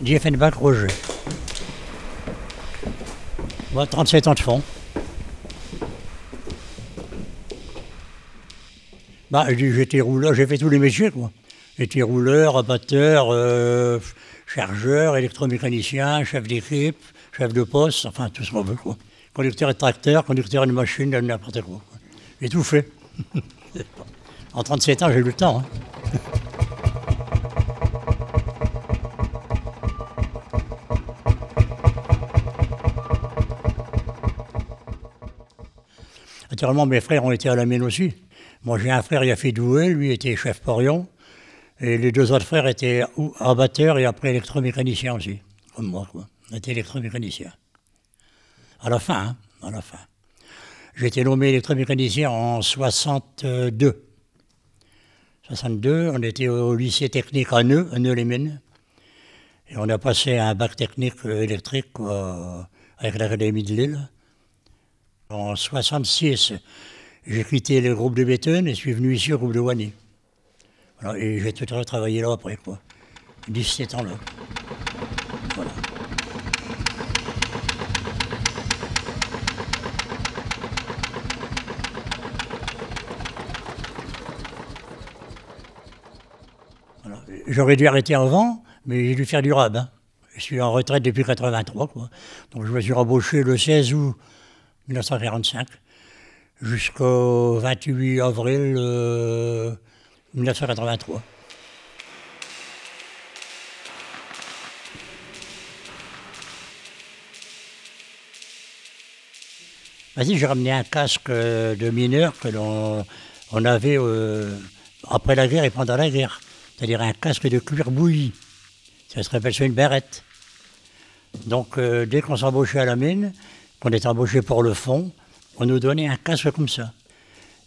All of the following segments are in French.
Dieffenbach Roger. Moi, 37 ans de fond. Bah, j'étais rouleur, j'ai fait tous les métiers, quoi. J'étais rouleur, abatteur, euh, chargeur, électromécanicien, chef d'équipe, chef de poste, enfin tout ce qu'on veut, quoi. Conducteur de tracteur, conducteur de machine, n'importe quoi. quoi. J'ai tout fait. en 37 ans, j'ai eu le temps. hein. Naturellement, mes frères ont été à la mine aussi. Moi, j'ai un frère, il a fait doué, lui était chef porion. Et les deux autres frères étaient abatteurs et après électromécaniciens aussi, comme moi. Quoi. On était électromécaniciens. À la fin, hein, à la fin. J'ai été nommé électromécanicien en 62. 62, on était au lycée technique à Neu, à Neu-les-Mines. Et on a passé un bac technique euh, électrique quoi, avec l'Académie de Lille. En 66, j'ai quitté le groupe de Béthune et suis venu ici au groupe de. Voilà, et j'ai tout à travaillé là après, quoi. 17 ans là. Voilà. J'aurais dû arrêter avant, mais j'ai dû faire du rab. hein. Je suis en retraite depuis 83, quoi. Donc je me suis rembauché le 16 août 1945 jusqu'au 28 avril euh, 1983. Vas-y, j'ai ramené un casque euh, de mineur que l'on on avait euh, après la guerre et pendant la guerre. C'est-à-dire un casque de cuir bouilli. Ça se rappelle sur une berrette. Donc, euh, dès qu'on s'embauchait à la mine, qu'on était embauché pour le fond, on nous donnait un casque comme ça.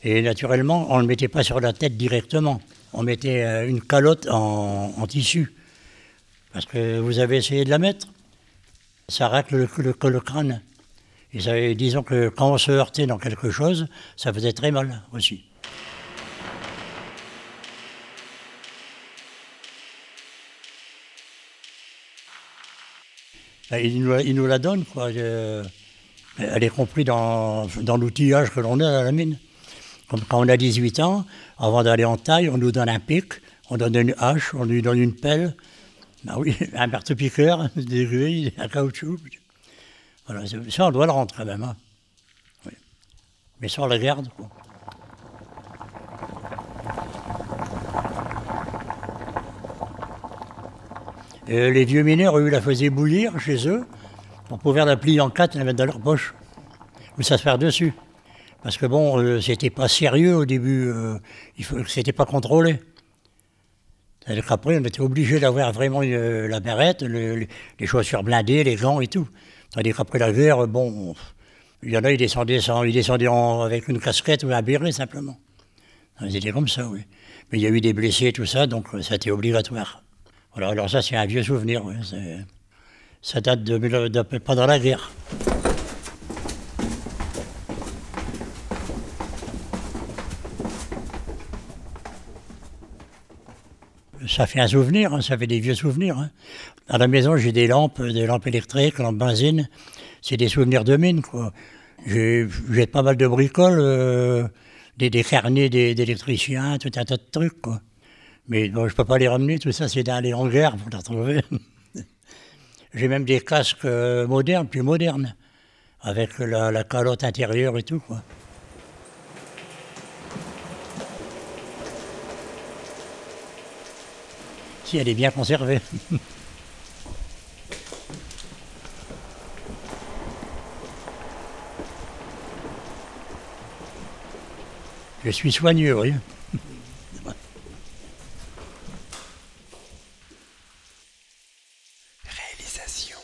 Et naturellement, on ne le mettait pas sur la tête directement. On mettait euh, une calotte en, tissu. Parce que vous avez essayé de la mettre, ça racle le, le- crâne. Et ça, disons que quand on se heurtait dans quelque chose, ça faisait très mal aussi. Ben, Il nous, la- il nous la donne, quoi. Euh, Elle est comprise dans, dans l'outillage que l'on a à la mine. Comme quand on a 18 ans, avant d'aller en taille, on nous donne un pic, on donne une hache, on lui donne une pelle. Ben oui, un marteau-piqueur, des aiguilles, un caoutchouc. Voilà, ça, on doit le rendre quand même. hein. Mais ça, on la garde. Quoi. Euh, les vieux mineurs, eux, la faisaient bouillir chez eux pour pouvoir la plier en quatre et la mettre dans leur poche. Ou s'asseoir dessus. Parce que bon, euh, c'était pas sérieux au début, euh, c'était pas contrôlé. C'est-à-dire qu'après, on était obligé d'avoir vraiment euh, la barrette, le- le- les chaussures blindées, les gants et tout. Tandis qu'après la guerre, bon, il y en a, ils descendaient, sans, ils descendaient en- avec une casquette ou un béret simplement. Ils étaient comme ça, oui. Mais il y a eu des blessés et tout ça, donc ça a été obligatoire. Alors ça, c'est un vieux souvenir, Ça date de, mille- de pendant la guerre. Ça fait un souvenir, hein, ça fait des vieux souvenirs. hein. À la maison, j'ai des lampes, des lampes électriques, lampes benzine. C'est des souvenirs de mine, quoi. J'ai pas mal de bricoles, euh, des, des carnets d'électriciens, tout un tas de trucs, quoi. Mais bon, je peux pas les ramener, tout ça, c'est d'aller en guerre pour les retrouver. j'ai même des casques euh, modernes, plus modernes, avec la, calotte intérieure et tout, quoi. Si, elle est bien conservée. Je suis soigneux, oui. Passion.